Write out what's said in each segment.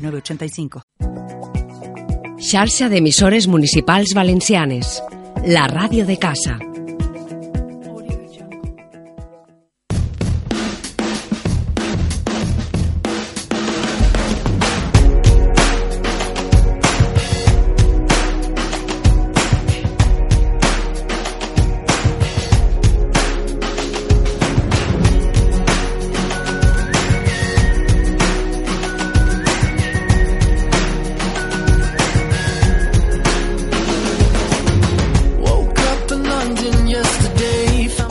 906985. Xarxa d'emissores municipals valencianes. La ràdio de casa.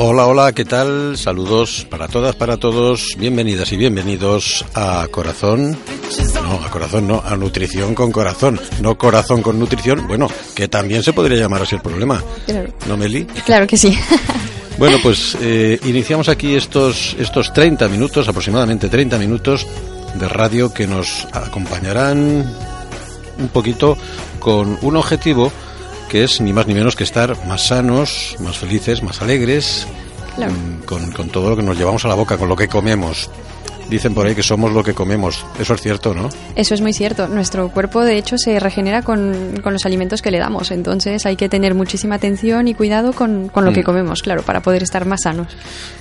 Hola, hola, ¿qué tal? Saludos para todas, para todos. Bienvenidas y bienvenidos a Corazón. No, a Corazón no, a Nutrición con Corazón. No Corazón con Nutrición. Bueno, que también se podría llamar así el problema. Claro. ¿No, Meli? Claro que sí. Bueno, pues eh, iniciamos aquí estos, estos 30 minutos, aproximadamente 30 minutos de radio que nos acompañarán un poquito con un objetivo que es ni más ni menos que estar más sanos, más felices, más alegres, Claro. mm, con, con todo lo que nos llevamos a la boca, con lo que comemos. Dicen por ahí que somos lo que comemos. Eso es cierto, ¿no? Eso es muy cierto. Nuestro cuerpo, de hecho, se regenera con, con los alimentos que le damos. Entonces hay que tener muchísima atención y cuidado con, con lo que Mm. comemos, claro, para poder estar más sanos.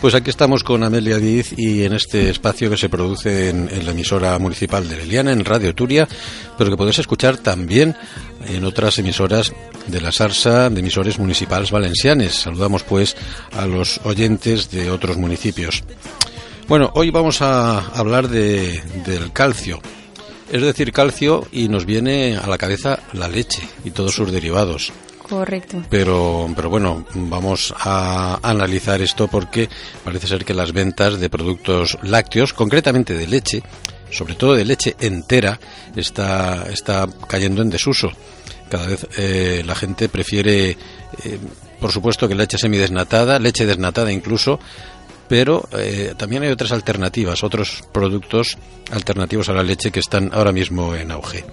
Pues aquí estamos con Amelia Diz y en este espacio que se produce en, en la emisora municipal de Leliana, en Radio Turia, pero que podéis escuchar también en otras emisoras de la Sarsa, de emisores municipales valencianes. Saludamos pues a los oyentes de otros municipios. Bueno, hoy vamos a hablar de, del calcio. Es decir, calcio y nos viene a la cabeza la leche y todos sus derivados. Correcto. Pero, pero bueno, vamos a analizar esto porque parece ser que las ventas de productos lácteos, concretamente de leche, sobre todo de leche entera, está, está cayendo en desuso. Cada vez eh, la gente prefiere, eh, por supuesto, que leche semidesnatada, leche desnatada incluso, pero eh, también hay otras alternativas, otros productos alternativos a la leche que están ahora mismo en auge.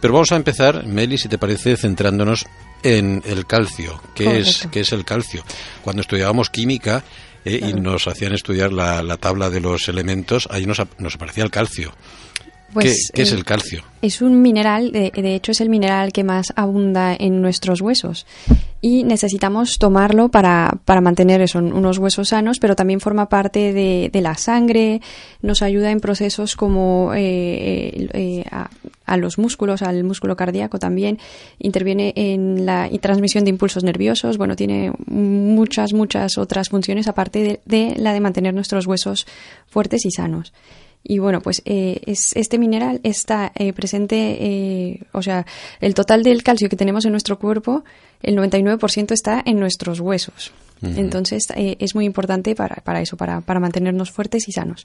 Pero vamos a empezar, Meli, si te parece, centrándonos en el calcio. ¿Qué, es, qué es el calcio? Cuando estudiábamos química eh, y nos hacían estudiar la, la tabla de los elementos, ahí nos, nos aparecía el calcio. Pues, ¿Qué, qué es eh, el calcio? Es un mineral, de, de hecho es el mineral que más abunda en nuestros huesos y necesitamos tomarlo para, para mantener eso, unos huesos sanos, pero también forma parte de, de la sangre, nos ayuda en procesos como eh, eh, a, a los músculos, al músculo cardíaco también, interviene en la transmisión de impulsos nerviosos, bueno, tiene muchas, muchas otras funciones aparte de, de la de mantener nuestros huesos fuertes y sanos. Y bueno, pues eh, es, este mineral está eh, presente, eh, o sea, el total del calcio que tenemos en nuestro cuerpo, el 99% está en nuestros huesos. Entonces eh, es muy importante para, para eso, para, para mantenernos fuertes y sanos.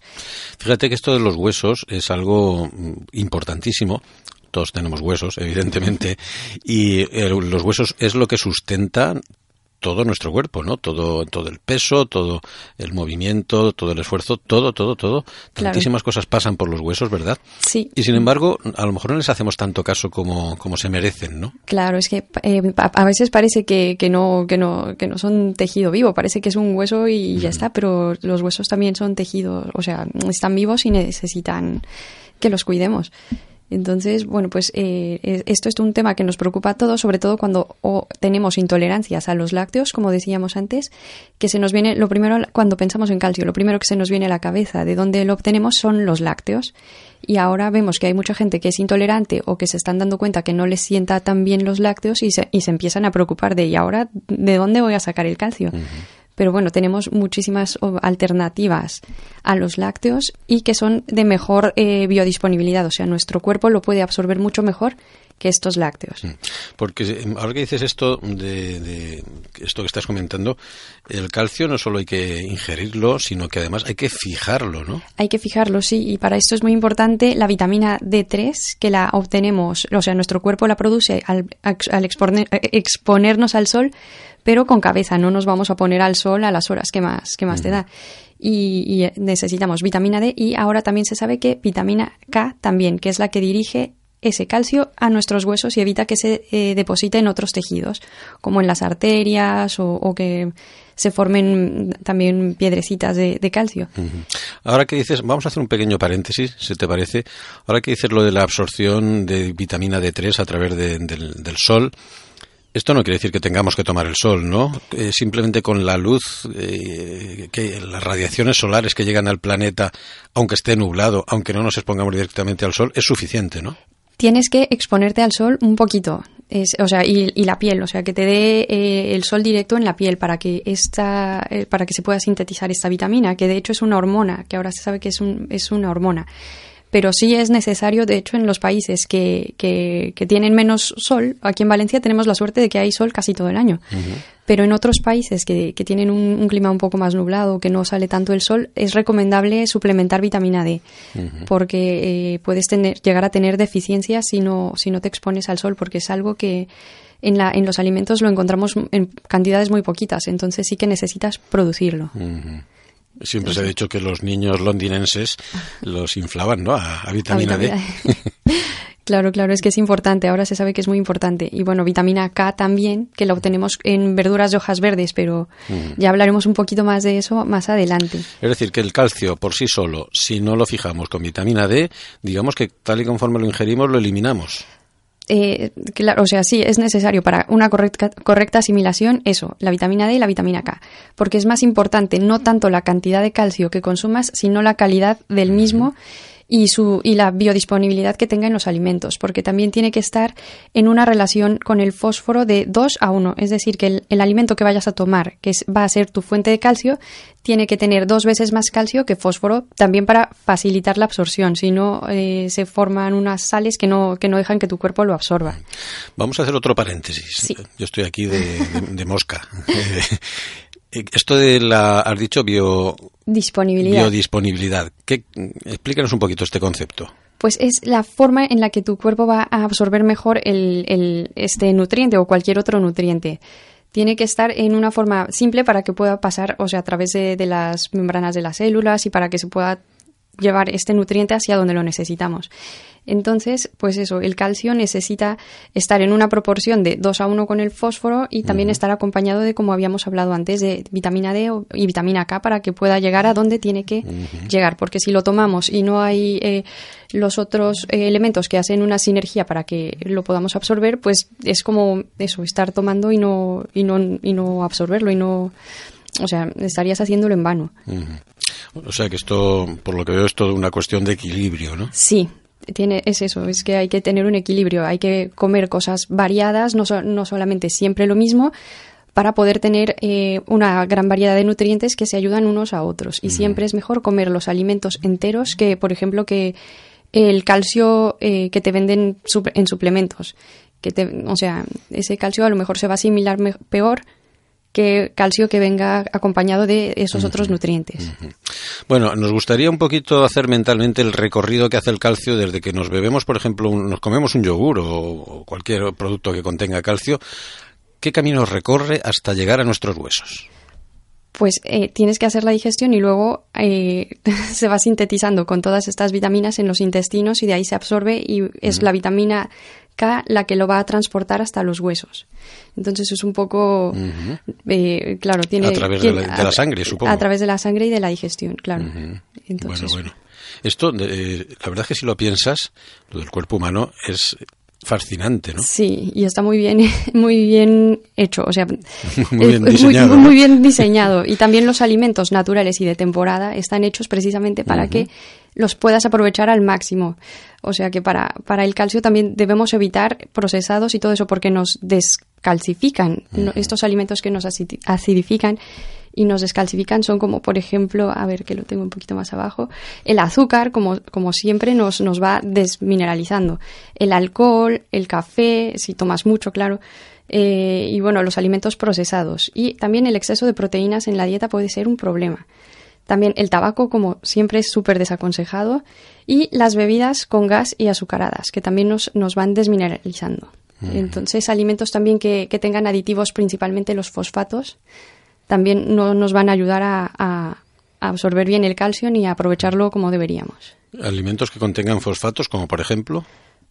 Fíjate que esto de los huesos es algo mm, importantísimo. Todos tenemos huesos, evidentemente, y los huesos es lo que sustenta todo nuestro cuerpo, ¿no? Todo, todo el peso, todo el movimiento, todo el esfuerzo, todo, todo, todo. Claro. Tantísimas cosas pasan por los huesos, ¿verdad? Sí. Y sin embargo, a lo mejor no les hacemos tanto caso como, como se merecen, ¿no? Claro, es que eh, a a veces parece que, que no, que, no, que no son tejido vivo, parece que es un hueso y ya está, pero los huesos también son tejidos, o sea, están vivos y necesitan que los cuidemos. Entonces, bueno, pues eh, esto es un tema que nos preocupa a todos, sobre todo cuando o tenemos intolerancias a los lácteos, como decíamos antes, que se nos viene, lo primero, cuando pensamos en calcio, lo primero que se nos viene a la cabeza de dónde lo obtenemos son los lácteos. Y ahora vemos que hay mucha gente que es intolerante o que se están dando cuenta que no les sienta tan bien los lácteos y se, y se empiezan a preocupar de, ¿y ahora de dónde voy a sacar el calcio? Pero bueno, tenemos muchísimas alternativas a los lácteos y que son de mejor eh, biodisponibilidad. O sea, nuestro cuerpo lo puede absorber mucho mejor que estos lácteos. Mm. Porque eh, ahora que dices esto de, esto que estás comentando, el calcio no solo hay que ingerirlo, sino que además hay que fijarlo, ¿no? Hay que fijarlo, sí, y para esto es muy importante la vitamina D3, que la obtenemos, o sea, nuestro cuerpo la produce al, eh, exponernos al sol, pero con cabeza, no nos vamos a poner al sol a las horas que más, que más te da. Y, y, necesitamos vitamina D y ahora también se sabe que vitamina K también, que es la que dirige ese calcio a nuestros huesos y evita que se eh, deposite en otros tejidos, como en las arterias o, que se formen también piedrecitas de, calcio. Ahora que dices, vamos a hacer un pequeño paréntesis, si te parece. Ahora que dices lo de la absorción de vitamina D3 a través del, sol, esto no quiere decir que tengamos que tomar el sol, ¿no? Eh, simplemente con la luz, eh, que las radiaciones solares que llegan al planeta, aunque esté nublado, aunque no nos expongamos directamente al sol, es suficiente, ¿no? tienes que exponerte al sol un poquito. o sea, y, la piel, o sea, que te dé eh, el sol directo en la piel para que esta, eh, para que se pueda sintetizar esta vitamina, que de hecho es una hormona, que ahora se sabe que es, un, es una hormona. Pero sí es necesario, de hecho, en los países que, que, tienen menos sol, aquí en Valencia tenemos la suerte de que hay sol casi todo el año. Pero en otros países que, que tienen un, clima un poco más nublado, que no sale tanto el sol, es recomendable suplementar vitamina D, porque eh, puedes tener, llegar a tener deficiencias si no, si no te expones al sol, porque es algo que en, la, en los alimentos lo encontramos en cantidades muy poquitas, entonces sí que necesitas producirlo. Siempre se ha dicho que los niños londinenses los inflaban, ¿no? A, vitamina, D. Claro, claro, es que es importante, ahora se sabe que es muy importante. Y bueno, vitamina K también, que la obtenemos en verduras de hojas verdes, pero ya hablaremos un poquito más de eso más adelante. Es decir, que el calcio por sí solo, si no lo fijamos con vitamina D, digamos que tal y conforme lo ingerimos, lo eliminamos. Eh, claro, o sea, sí, es necesario para una correcta, correcta asimilación eso, la vitamina D y la vitamina K, porque es más importante no tanto la cantidad de calcio que consumas, sino la calidad del mismo y, su, y la biodisponibilidad que tenga en los alimentos, porque también tiene que estar en una relación con el fósforo de 2 a 1, es decir, que el, alimento que vayas a tomar, que va a ser tu fuente de calcio, tiene que tener dos veces más calcio que fósforo, también para facilitar la absorción, si no eh, se forman unas sales que no, que no dejan que tu cuerpo lo absorba. Vamos a hacer otro paréntesis. Yo estoy aquí de, mosca. Eh, esto de la, has dicho, bio, Disponibilidad. Biodisponibilidad. ¿Qué, explícanos un poquito este concepto. Pues es la forma en la que tu cuerpo va a absorber mejor el, este nutriente o cualquier otro nutriente. Tiene que estar en una forma simple para que pueda pasar, o sea, a través de, de las membranas de las células y para que se pueda llevar este nutriente hacia donde lo necesitamos. Entonces, pues eso, el calcio necesita estar en una proporción de 2 a 1 con el fósforo y también estar acompañado de, como habíamos hablado antes, de vitamina D y vitamina K para que pueda llegar a donde tiene que llegar. Porque si lo tomamos y no hay eh, los otros eh, elementos que hacen una sinergia para que lo podamos absorber, pues es como eso, estar tomando y no, y no, y no absorberlo y no. O sea, estarías haciéndolo en vano. O sea que esto, por lo que veo, es toda una cuestión de equilibrio, ¿no? Sí, tiene, es eso, es que hay que tener un equilibrio, hay que comer cosas variadas, no, no solamente siempre lo mismo, para poder tener eh, una gran variedad de nutrientes que se ayudan unos a otros. Y siempre es mejor comer los alimentos enteros que, por ejemplo, que el calcio eh, que te venden en suplementos. Que te, o sea, ese calcio a lo mejor se va a asimilar peor que calcio que venga acompañado de esos otros nutrientes. Bueno, nos gustaría un poquito hacer mentalmente el recorrido que hace el calcio desde que nos bebemos, por ejemplo, nos comemos un yogur o cualquier producto que contenga calcio. ¿Qué camino recorre hasta llegar a nuestros huesos? pues eh, tienes que hacer la digestión y luego eh, se va sintetizando con todas estas vitaminas en los intestinos y de ahí se absorbe y es la vitamina K la que lo va a transportar hasta los huesos. Entonces es un poco, eh, claro, tiene... A través de, la, sangre, supongo. A través de la sangre y de la digestión, claro. Entonces, bueno, bueno. Esto, la verdad es que si lo piensas, lo del cuerpo humano es fascinante, ¿no? Sí, y está muy bien, muy bien hecho, o sea, muy bien diseñado. Muy, bien diseñado. Y también los alimentos naturales y de temporada están hechos precisamente para que los puedas aprovechar al máximo. O sea que para, para el calcio también debemos evitar procesados y todo eso porque nos descalcifican estos alimentos que nos acidifican y nos descalcifican son como, por ejemplo, a ver que lo tengo un poquito más abajo, el azúcar, como, como siempre, nos, nos va desmineralizando. El alcohol, el café, si tomas mucho, claro. Eh, y bueno, los alimentos procesados. Y también el exceso de proteínas en la dieta puede ser un problema. También el tabaco, como siempre, es súper desaconsejado. Y las bebidas con gas y azucaradas, que también nos, nos van desmineralizando. Entonces, alimentos también que, que, tengan aditivos, principalmente los fosfatos, también no nos van a ayudar a, a, absorber bien el calcio ni a aprovecharlo como deberíamos. Alimentos que contengan fosfatos, como por ejemplo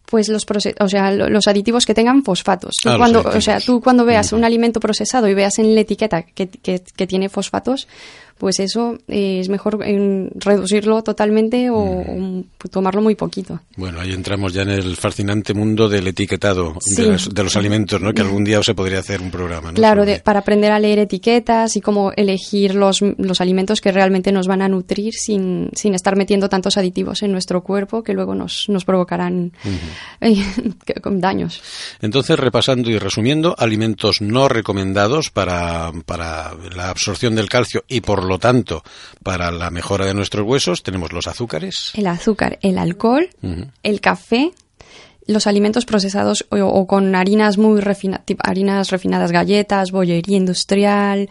pues los o sea, los aditivos que tengan fosfatos. Ah, cuando, o sea, tú cuando veas un alimento procesado y veas en la etiqueta que, que, que tiene fosfatos, pues eso eh, es mejor reducirlo totalmente o, tomarlo muy poquito. Bueno, ahí entramos ya en el fascinante mundo del etiquetado de, los, alimentos, ¿no? Que algún día se podría hacer un programa, Claro, para aprender a leer etiquetas y cómo elegir los, los alimentos que realmente nos van a nutrir sin, sin estar metiendo tantos aditivos en nuestro cuerpo que luego nos, nos provocarán daños. Entonces, repasando y resumiendo, alimentos no recomendados para, para la absorción del calcio y por lo tanto, para la mejora de nuestros huesos tenemos los azúcares. El azúcar, el alcohol, el café, los alimentos procesados o, con harinas muy refinadas, harinas refinadas, galletas, bollería industrial,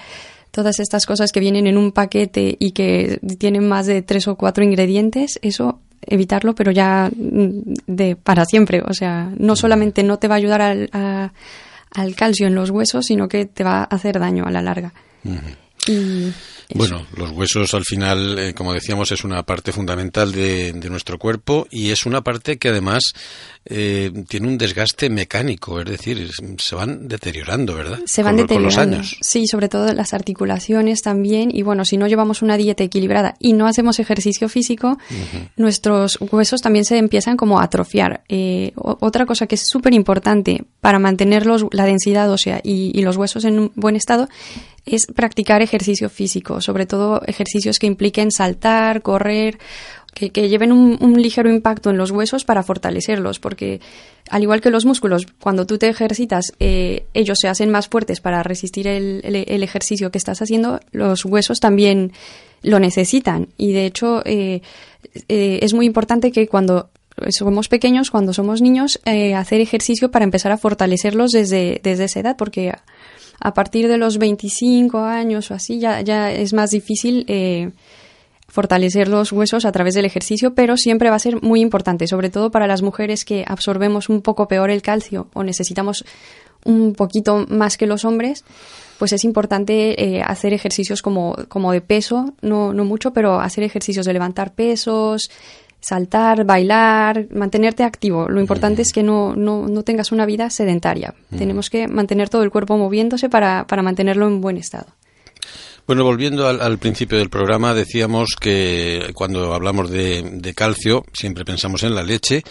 todas estas cosas que vienen en un paquete y que tienen más de tres o cuatro ingredientes, eso evitarlo, pero ya mm, de para siempre. O sea, no solamente no te va a ayudar al, al calcio en los huesos, sino que te va a hacer daño a la larga. Y bueno, los huesos al final, eh, como decíamos, es una parte fundamental de, nuestro cuerpo y es una parte que además eh, tiene un desgaste mecánico, es decir, se van deteriorando, ¿verdad? Se van deteriorando. Con los años. Sí, sobre todo las articulaciones también. Y bueno, si no llevamos una dieta equilibrada y no hacemos ejercicio físico, nuestros huesos también se empiezan como a atrofiar. Eh, otra cosa que es súper importante para mantener la densidad ósea y los huesos en un buen estado es practicar ejercicio físico, sobre todo ejercicios que impliquen saltar, correr, que, lleven un, ligero impacto en los huesos para fortalecerlos, porque al igual que los músculos, cuando tú te ejercitas, eh, ellos se hacen más fuertes para resistir el, ejercicio que estás haciendo, los huesos también lo necesitan. Y de hecho, eh, eh, es muy importante que cuando somos pequeños, cuando somos niños, hacer ejercicio para empezar a fortalecerlos desde, desde esa edad, porque a partir de los 25 años o así ya, ya es más difícil eh, fortalecer los huesos a través del ejercicio, pero siempre va a ser muy importante, sobre todo para las mujeres que absorbemos un poco peor el calcio o necesitamos un poquito más que los hombres, pues es importante eh, hacer ejercicios como, como de peso, no, no mucho, pero hacer ejercicios de levantar pesos, saltar, bailar, mantenerte activo. Lo importante es que no, no, no tengas una vida sedentaria. Tenemos que mantener todo el cuerpo moviéndose para, para mantenerlo en buen estado. Bueno, volviendo al, principio del programa, decíamos que cuando hablamos de, de, calcio siempre pensamos en la leche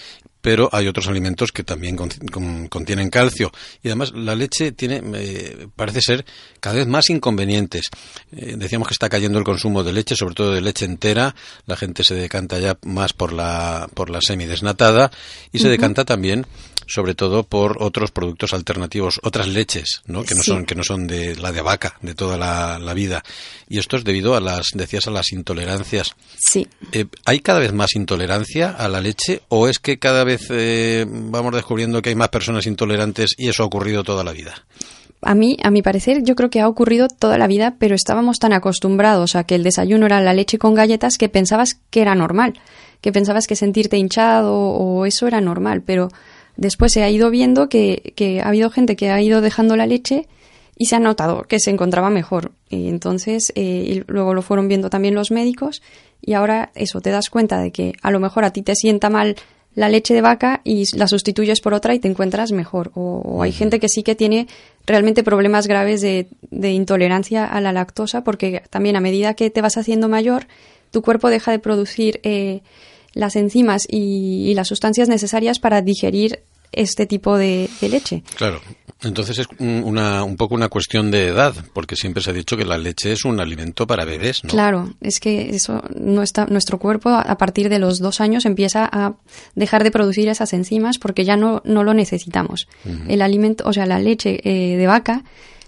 pero hay otros alimentos que también contienen calcio. Y además la leche tiene eh, parece ser cada vez más inconvenientes. Eh, decíamos que está cayendo el consumo de leche sobre todo de leche entera. La gente se decanta ya más por la por la semidesnatada y se decanta también sobre todo por otros productos alternativos, otras leches, ¿no? Que no son que no son de la de vaca de toda la, vida. Y esto es debido a las decías a las intolerancias. Sí. Eh, ¿Hay cada vez más intolerancia a la leche o es que cada vez eh, vamos descubriendo que hay más personas intolerantes y eso ha ocurrido toda la vida? a mí, a mi parecer, yo creo que ha ocurrido toda la vida, pero estábamos tan acostumbrados a que el desayuno era la leche con galletas que pensabas que era normal, que pensabas que sentirte hinchado o eso era normal, pero Después se ha ido viendo que, que ha habido gente que ha ido dejando la leche y se ha notado que se encontraba mejor. Y entonces, eh, y luego lo fueron viendo también los médicos y ahora eso, te das cuenta de que a lo mejor a ti te sienta mal la leche de vaca y la sustituyes por otra y te encuentras mejor. O, hay gente que sí que tiene realmente problemas graves de, de, intolerancia a la lactosa porque también a medida que te vas haciendo mayor, tu cuerpo deja de producir eh, las enzimas y, las sustancias necesarias para digerir este tipo de, leche. Claro. Entonces es una, un poco una cuestión de edad, porque siempre se ha dicho que la leche es un alimento para bebés, ¿no? Claro, es que eso no está, nuestro cuerpo a partir de los dos años empieza a dejar de producir esas enzimas porque ya no, no lo necesitamos. El alimento, o sea, la leche eh, de vaca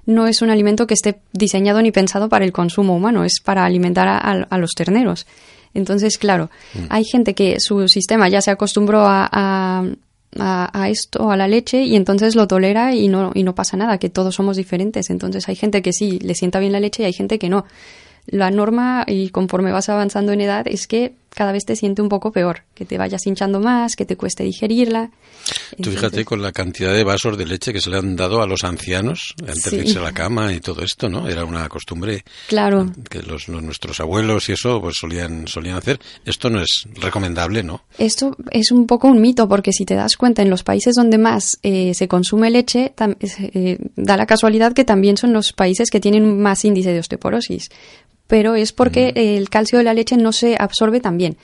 no es un alimento que esté diseñado ni pensado para el consumo humano, es para alimentar a, los terneros. Entonces, claro, mm. hay gente que su sistema ya se acostumbró a, a, esto, a la leche, y entonces lo tolera y no, y no pasa nada, que todos somos diferentes. Entonces hay gente que sí le sienta bien la leche y hay gente que no la norma y conforme vas avanzando en edad es que cada vez te siente un poco peor, que te vayas hinchando más, que te cueste digerirla. Tú fíjate con la cantidad de vasos de leche que se le han dado a los ancianos antes de irse a la cama y todo esto, ¿no? Era una costumbre claro. que los, nuestros abuelos y eso pues solían, solían hacer. Esto no es recomendable, ¿no? Esto es un poco un mito porque si te das cuenta en los países donde más eh, se consume leche, eh, da la casualidad que también son los países que tienen más índice de osteoporosis pero es porque el calcio de la leche no se absorbe tan bien,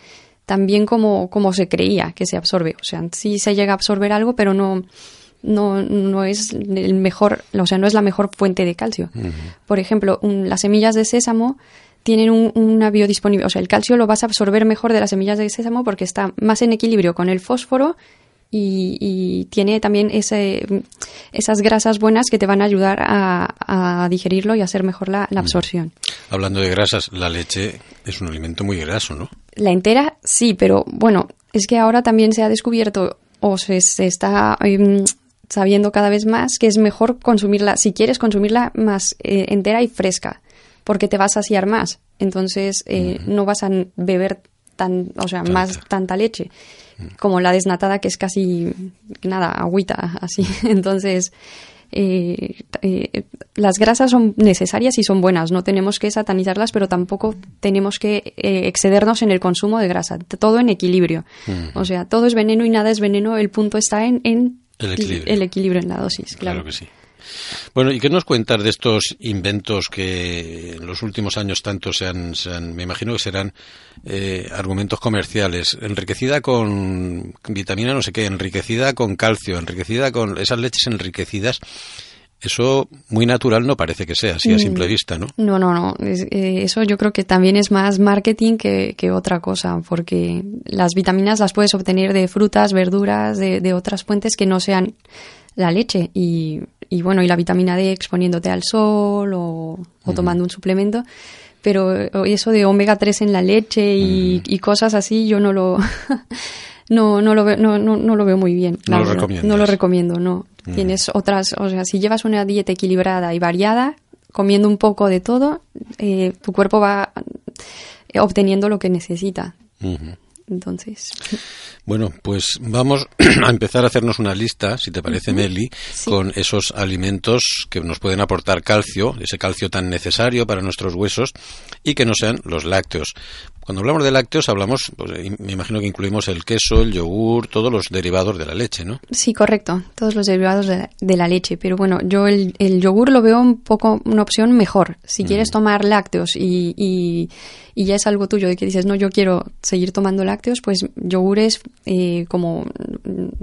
tan bien como, como se creía que se absorbe. O sea, sí se llega a absorber algo, pero no, no, no es el mejor, o sea, no es la mejor fuente de calcio. Por ejemplo, las semillas de sésamo tienen una biodisponibilidad, o sea, el calcio lo vas a absorber mejor de las semillas de sésamo porque está más en equilibrio con el fósforo y, tiene también ese, esas grasas buenas que te van a ayudar a, digerirlo y a hacer mejor la, absorción. Hablando de grasas, la leche es un alimento muy graso, ¿no? La entera sí, pero bueno, es que ahora también se ha descubierto o se, está em, sabiendo cada vez más que es mejor consumirla, si quieres consumirla más eh, entera y fresca, porque te vas a saciar más. Entonces eh, no vas a beber tan, o sea, más tanta leche como la desnatada que es casi nada, agüita, así. Entonces, eh, eh, las grasas son necesarias y son buenas, no tenemos que satanizarlas, pero tampoco tenemos que eh, excedernos en el consumo de grasa, todo en equilibrio. O sea, todo es veneno y nada es veneno, el punto está en, en el, equilibrio. en la dosis, claro. claro que sí. Bueno, ¿y qué nos cuentas de estos inventos que en los últimos años tanto se han, me imagino que serán eh, argumentos comerciales, enriquecida con vitamina no sé qué, enriquecida con calcio, enriquecida con esas leches enriquecidas? Eso muy natural no parece que sea, así a mm. simple vista, ¿no? No, no, no. Eh, eso yo creo que también es más marketing que, otra cosa, porque las vitaminas las puedes obtener de frutas, verduras, de, de otras fuentes que no sean la leche y, y, bueno, y la vitamina D exponiéndote al sol o, tomando un suplemento. Pero eso de omega 3 en la leche y, cosas así, yo no lo, no, no, lo veo, no, no, lo veo muy bien. No lo recomiendo. No lo recomiendo, no. Tienes otras, o sea, si llevas una dieta equilibrada y variada, comiendo un poco de todo, eh, tu cuerpo va obteniendo lo que necesita. Entonces. Bueno, pues vamos a empezar a hacernos una lista, si te parece, Meli, con esos alimentos que nos pueden aportar calcio, ese calcio tan necesario para nuestros huesos, y que no sean los lácteos. Cuando hablamos de lácteos, hablamos, pues, me imagino que incluimos el queso, el yogur, todos los derivados de la leche, ¿no? Sí, correcto, todos los derivados de la, leche. Pero bueno, yo el, yogur lo veo un poco una opción mejor. Si quieres tomar lácteos y, y, ya es algo tuyo de que dices, no, yo quiero seguir tomando lácteos, pues yogures eh, como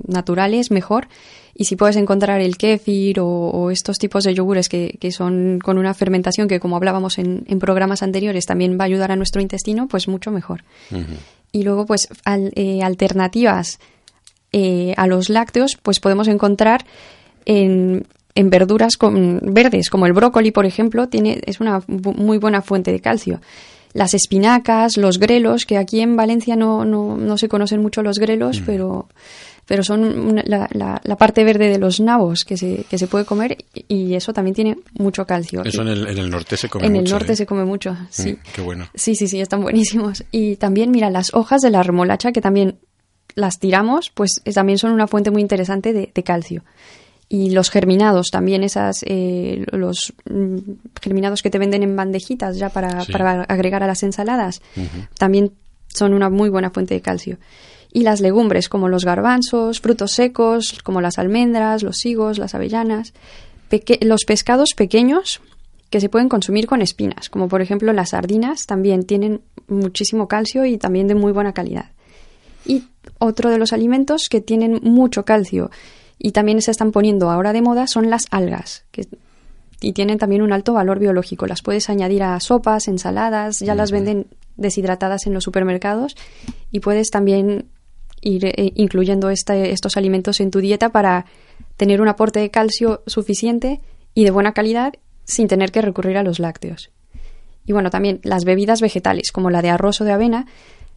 naturales mejor. Y si puedes encontrar el kéfir o, estos tipos de yogures que, son con una fermentación que, como hablábamos en, programas anteriores, también va a ayudar a nuestro intestino, pues mucho mejor. Y luego, pues, eh, alternativas eh, a los lácteos, pues podemos encontrar en, en verduras con, verdes, como el brócoli, por ejemplo, tiene, es una muy buena fuente de calcio las espinacas, los grelos, que aquí en Valencia no, no, no se conocen mucho los grelos, pero pero son la, la, parte verde de los nabos que se, que se puede comer y eso también tiene mucho calcio. Eso en el, en el norte se come mucho. En el norte ¿eh? se come mucho, mm, sí. qué bueno. Sí, sí, sí, están buenísimos. Y también, mira, las hojas de la remolacha que también las tiramos, pues también son una fuente muy interesante de, calcio. Y los germinados, también esas, eh, los mm, germinados que te venden en bandejitas ya para, para agregar a las ensaladas, también son una muy buena fuente de calcio. Y las legumbres como los garbanzos, frutos secos como las almendras, los higos, las avellanas, los pescados pequeños que se pueden consumir con espinas, como por ejemplo las sardinas, también tienen muchísimo calcio y también de muy buena calidad. Y otro de los alimentos que tienen mucho calcio y también se están poniendo ahora de moda son las algas, que y tienen también un alto valor biológico. Las puedes añadir a sopas, ensaladas, ya las venden deshidratadas en los supermercados y puedes también ir eh, incluyendo este, estos alimentos en tu dieta para tener un aporte de calcio suficiente y de buena calidad sin tener que recurrir a los lácteos. Y bueno, también las bebidas vegetales, como la de arroz o de avena,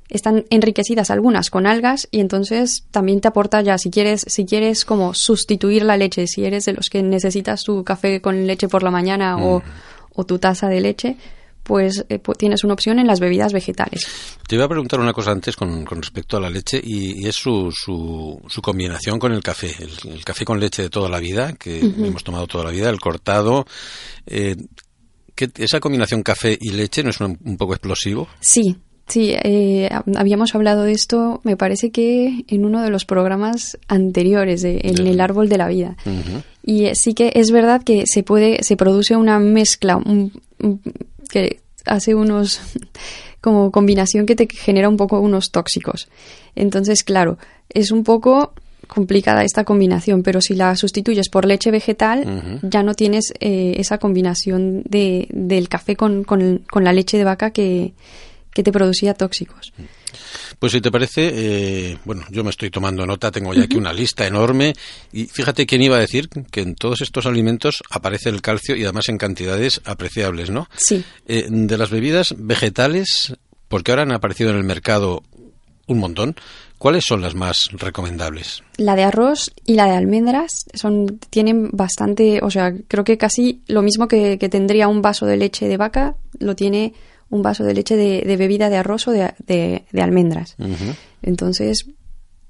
están enriquecidas algunas con algas y entonces también te aporta ya si quieres si quieres como sustituir la leche si eres de los que necesitas tu café con leche por la mañana o, Mm. o tu taza de leche pues eh, pu- tienes una opción en las bebidas vegetales Te iba a preguntar una cosa antes con, con respecto a la leche y, y es su, su, su combinación con el café. El, el café con leche de toda la vida, que hemos tomado toda la vida, el cortado. Eh, ¿Esa combinación café y leche no es un, un poco explosivo? Sí, sí, eh, hab- habíamos hablado de esto, me parece que en uno de los programas anteriores, de, en el árbol de la vida. Y eh, sí que es verdad que se puede, se produce una mezcla un- un- que hace unos como combinación que te genera un poco unos tóxicos. Entonces, claro, es un poco complicada esta combinación, pero si la sustituyes por leche vegetal, ya no tienes eh, esa combinación de, del café con, con- con la leche de vaca que, que te producía tóxicos. Pues si te parece, eh, bueno, yo me estoy tomando nota, tengo ya aquí una lista enorme y fíjate quién iba a decir que en todos estos alimentos aparece el calcio y además en cantidades apreciables, ¿no? Sí. Eh, de las bebidas vegetales, porque ahora han aparecido en el mercado un montón, ¿cuáles son las más recomendables? La de arroz y la de almendras son, tienen bastante, o sea, creo que casi lo mismo que, que tendría un vaso de leche de vaca, lo tiene un vaso de leche de, de bebida de arroz o de, de- de almendras. Entonces,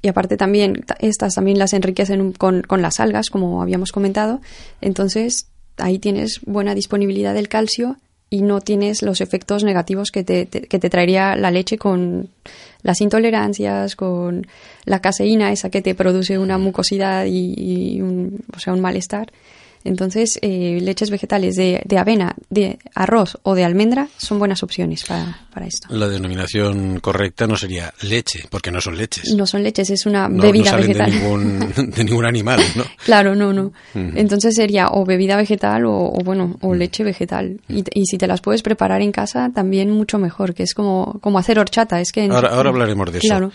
y aparte también, ta- estas también las enriquecen con, con las algas, como habíamos comentado. Entonces, ahí tienes buena disponibilidad del calcio y no tienes los efectos negativos que te, te- que te traería la leche con las intolerancias, con la caseína, esa que te produce una mucosidad y, y un, o sea, un malestar. Entonces, eh, leches vegetales de, de avena, de arroz o de almendra son buenas opciones para, para esto. La denominación correcta no sería leche, porque no son leches. No son leches, es una No- no bebida salen vegetal. De ningún, de ningún animal, ¿no? Claro, no, no. Entonces sería o bebida vegetal o, o, bueno, o leche vegetal. Y, y si te las puedes preparar en casa, también mucho mejor, que es como, como hacer horchata. Es que en- Ahora, ahora hablaremos de eso. Claro.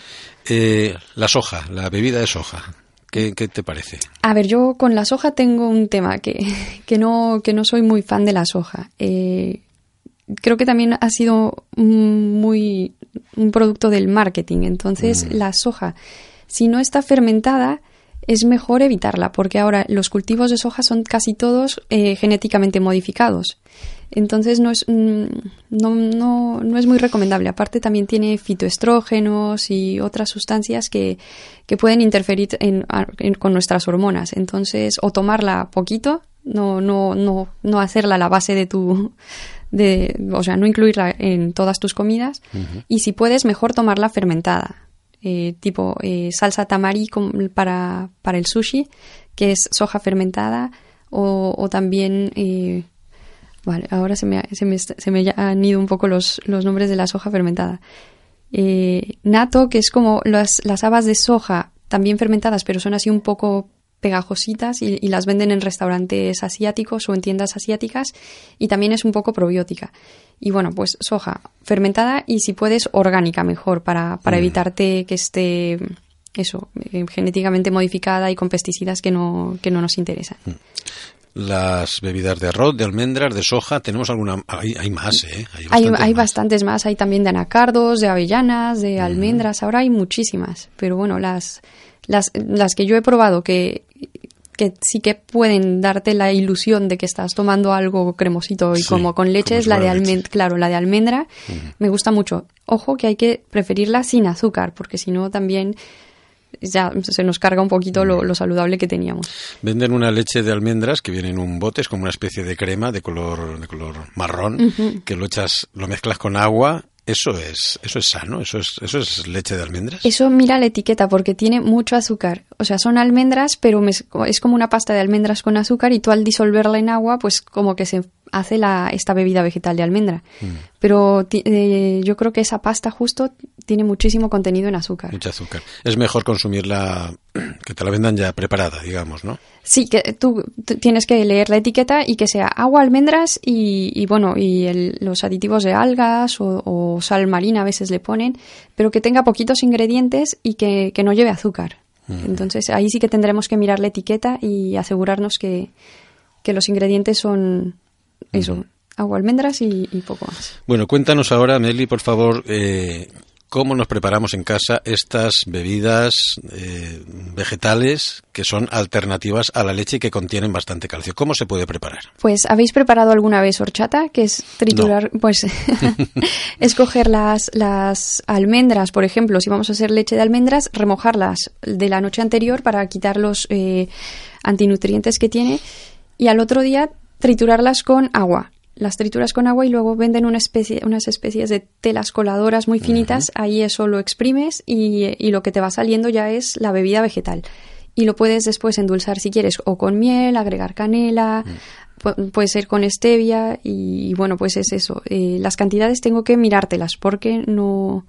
Eh, la soja, la bebida de soja, ¿qué, qué te parece? A ver, yo con la soja tengo un tema que, que, no, que no soy muy fan de la soja. Eh, creo que también ha sido muy un producto del marketing. Entonces, la soja, si no está fermentada, es mejor evitarla, porque ahora los cultivos de soja son casi todos eh, genéticamente modificados. Entonces no es, mm, no, no, no es muy recomendable. Aparte también tiene fitoestrógenos y otras sustancias que, que pueden interferir en- en- con nuestras hormonas. Entonces, o tomarla poquito, no, no, no, no hacerla la base de tu, de, o sea, no incluirla en todas tus comidas. Y si puedes, mejor tomarla fermentada. Eh, tipo eh, salsa tamari para, para el sushi, que es soja fermentada, o, o también eh, Vale, ahora se me, se me, se me han ido un poco los, los nombres de la soja fermentada. Eh, nato, que es como las, las habas de soja, también fermentadas, pero son así un poco pegajositas y, y las venden en restaurantes asiáticos o en tiendas asiáticas y también es un poco probiótica. Y bueno, pues soja fermentada y si puedes orgánica mejor para, para evitarte que esté eso, eh, genéticamente modificada y con pesticidas que no, que no nos interesan. Las bebidas de arroz, de almendras, de soja, tenemos alguna... Hay, hay más, ¿eh? Hay, bastantes hay más. bastantes más, hay también de anacardos, de avellanas, de almendras, ahora hay muchísimas, pero bueno, las, las, las que yo he probado que, que sí que pueden darte la ilusión de que estás tomando algo cremosito y Sí, como con leche es la de almendra, claro, la de almendra me gusta mucho. Ojo que hay que preferirla sin azúcar, porque si no también ya se nos carga un poquito lo, lo saludable que teníamos. Venden una leche de almendras que viene en un bote, es como una especie de crema de color, de color marrón, que lo echas, lo mezclas con agua. Eso es, eso es sano, eso es, eso es leche de almendras. Eso mira la etiqueta porque tiene mucho azúcar. O sea, son almendras, pero es como una pasta de almendras con azúcar y tú al disolverla en agua, pues como que se hace la, esta bebida vegetal de almendra. Pero ti- eh, yo creo que esa pasta justo tiene muchísimo contenido en azúcar. Mucho azúcar. Es mejor consumirla, que te la vendan ya preparada, digamos, ¿no? Sí, que tú tienes que leer la etiqueta y que sea agua, almendras y, y bueno, y el- los aditivos de algas o, o sal marina a veces le ponen, pero que tenga poquitos ingredientes y que, que no lleve azúcar. Entonces ahí sí que tendremos que mirar la etiqueta y asegurarnos que, que los ingredientes son eso, agua, almendras y, poco más. Bueno, cuéntanos ahora, Meli, por favor, eh, cómo nos preparamos en casa estas bebidas eh, vegetales que son alternativas a la leche y que contienen bastante calcio. ¿Cómo se puede preparar? Pues, ¿habéis preparado alguna vez horchata? Que es triturar, pues, escoger las, las almendras, por ejemplo, si vamos a hacer leche de almendras, remojarlas de la noche anterior para quitar los eh, antinutrientes que tiene y al otro día triturarlas con agua las trituras con agua y luego venden una especie, unas especies de telas coladoras muy finitas, ahí eso lo exprimes y, y, lo que te va saliendo ya es la bebida vegetal. Y lo puedes después endulzar si quieres o con miel, agregar canela, puede ser con stevia y, bueno, pues es eso. Eh, las cantidades tengo que mirártelas porque no,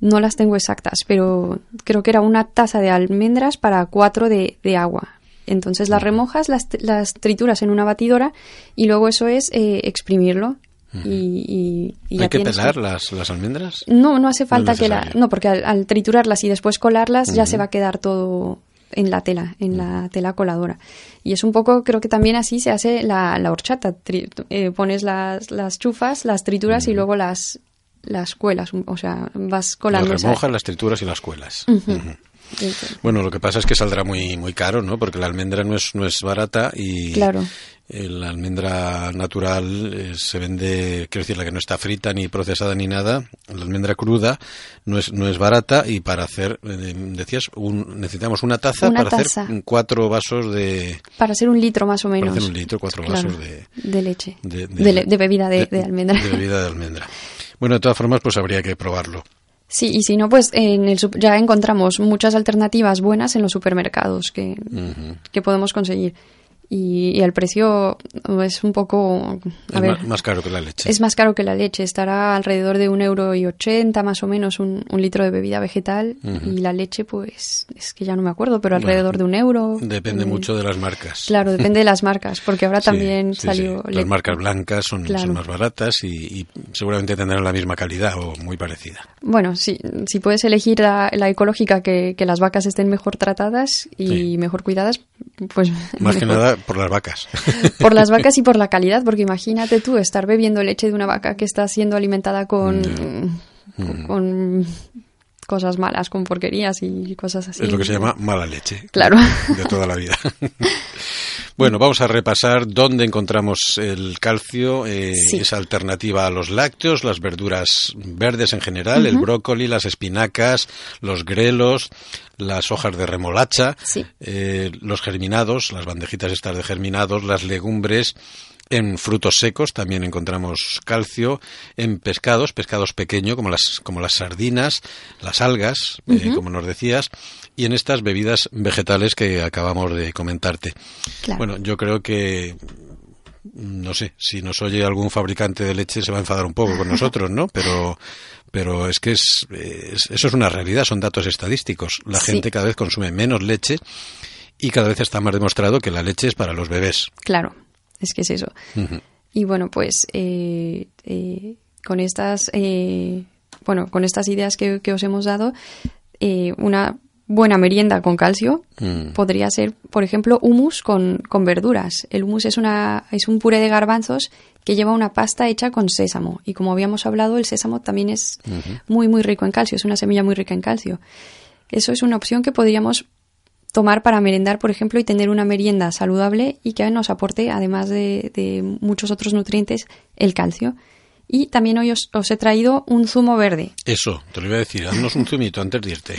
no las tengo exactas, pero creo que era una taza de almendras para cuatro de, de agua. Entonces las remojas, las, las trituras en una batidora y luego eso es eh, exprimirlo. Y, y, ¿Hay que pelar las, las, almendras? No, no hace falta que la... No, porque al, triturarlas y después colarlas ya se va a quedar todo en la tela, en la tela coladora. Y es un poco, creo que también así se hace la, la horchata. Eh, pones las, las chufas, las trituras y luego las, las cuelas, o sea, vas colando. Las remojas, las trituras y las cuelas. Bueno, lo que pasa es que saldrá muy muy caro, ¿no? Porque la almendra no es no es barata y claro. la almendra natural eh, se vende, quiero decir, la que no está frita ni procesada ni nada, la almendra cruda no es no es barata y para hacer eh, decías un, necesitamos una taza para hacer cuatro vasos de para hacer un litro más o menos. Para hacer un litro, cuatro vasos de, de leche, de, bebida de, almendra. De bebida de almendra. Bueno, de todas formas, pues habría que probarlo. Sí, y si no, pues en el, ya encontramos muchas alternativas buenas en los supermercados que, que podemos conseguir y, el precio es un poco a más, caro que la leche. es más caro que la leche. Estará alrededor de un euro y ochenta más o menos un, litro de bebida vegetal. Y la leche pues es que ya no me acuerdo pero alrededor de un euro. depende mucho de las marcas. claro depende de las marcas porque ahora también salió las marcas blancas son, son más baratas y, seguramente tendrán la misma calidad o muy parecida. Bueno sí si puedes elegir la, ecológica que, que, las vacas estén mejor tratadas y mejor cuidadas pues más que nada por las vacas. Por las vacas y por la calidad, porque imagínate tú estar bebiendo leche de una vaca que está siendo alimentada con, mm. con cosas malas, con porquerías y cosas así. Es lo que se llama mala leche. Claro. De toda la vida. Bueno, vamos a repasar dónde encontramos el calcio, eh, esa alternativa a los lácteos, las verduras verdes en general, el brócoli, las espinacas, los grelos, las hojas de remolacha, eh, los germinados, las bandejitas estas de germinados, las legumbres, en frutos secos también encontramos calcio, en pescados, pescados pequeños como las, como las sardinas, las algas, eh, como nos decías, y en estas bebidas vegetales que acabamos de comentarte. Bueno, yo creo que no sé, si nos oye algún fabricante de leche se va a enfadar un poco con nosotros, ¿no? Pero pero es que es, eso es una realidad, son datos estadísticos. La gente cada vez consume menos leche y cada vez está más demostrado que la leche es para los bebés. Claro, es que es eso. Y bueno, pues eh, eh, con estas eh, bueno, con estas ideas que, os hemos dado, una buena merienda con calcio mm. podría ser, por ejemplo, humus con, con, verduras. El humus es, una, es un puré de garbanzos que lleva una pasta hecha con sésamo. Y como habíamos hablado, el sésamo también es muy, muy rico en calcio. Es una semilla muy rica en calcio. Eso es una opción que podríamos tomar para merendar, por ejemplo, y tener una merienda saludable y que nos aporte, además de, muchos otros nutrientes, el calcio. Y también hoy os, he traído un zumo verde. Eso, te lo iba a decir, haznos un zumito antes de irte.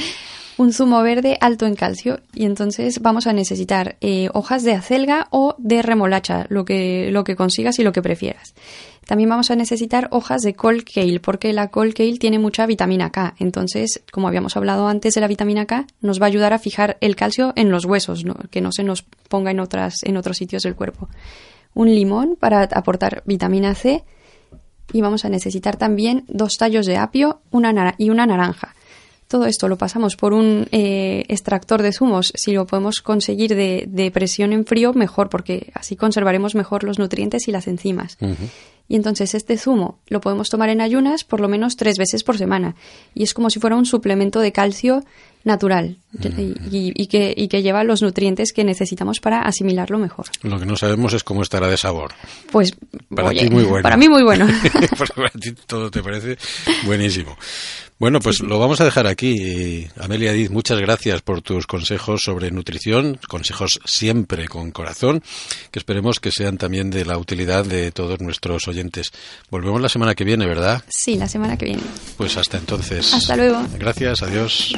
Un zumo verde alto en calcio y entonces vamos a necesitar eh, hojas de acelga o de remolacha, lo que, lo que consigas y lo que prefieras. También vamos a necesitar hojas de col kale, porque la col kale tiene mucha vitamina K. Entonces, como habíamos hablado antes de la vitamina K, nos va a ayudar a fijar el calcio en los huesos, que no se nos ponga en, otras, en otros sitios del cuerpo. Un limón para aportar vitamina C. Y vamos a necesitar también dos tallos de apio una y una naranja. Todo esto lo pasamos por un eh, extractor de zumos, si lo podemos conseguir de, de, presión en frío, mejor, porque así conservaremos mejor los nutrientes y las enzimas. Y entonces este zumo lo podemos tomar en ayunas por lo menos tres veces por semana. Y es como si fuera un suplemento de calcio natural y, que, y que lleva los nutrientes que necesitamos para asimilarlo mejor. Lo que no sabemos es cómo estará de sabor. Pues para ti muy bueno. Para mí muy bueno. para ti todo te parece buenísimo. Bueno, pues lo vamos a dejar aquí. Amelia Diz, muchas gracias por tus consejos sobre nutrición, consejos siempre con corazón, que esperemos que sean también de la utilidad de todos nuestros oyentes. Volvemos la semana que viene, ¿verdad? Sí, la semana que viene. Pues hasta entonces. Hasta luego. Gracias, adiós.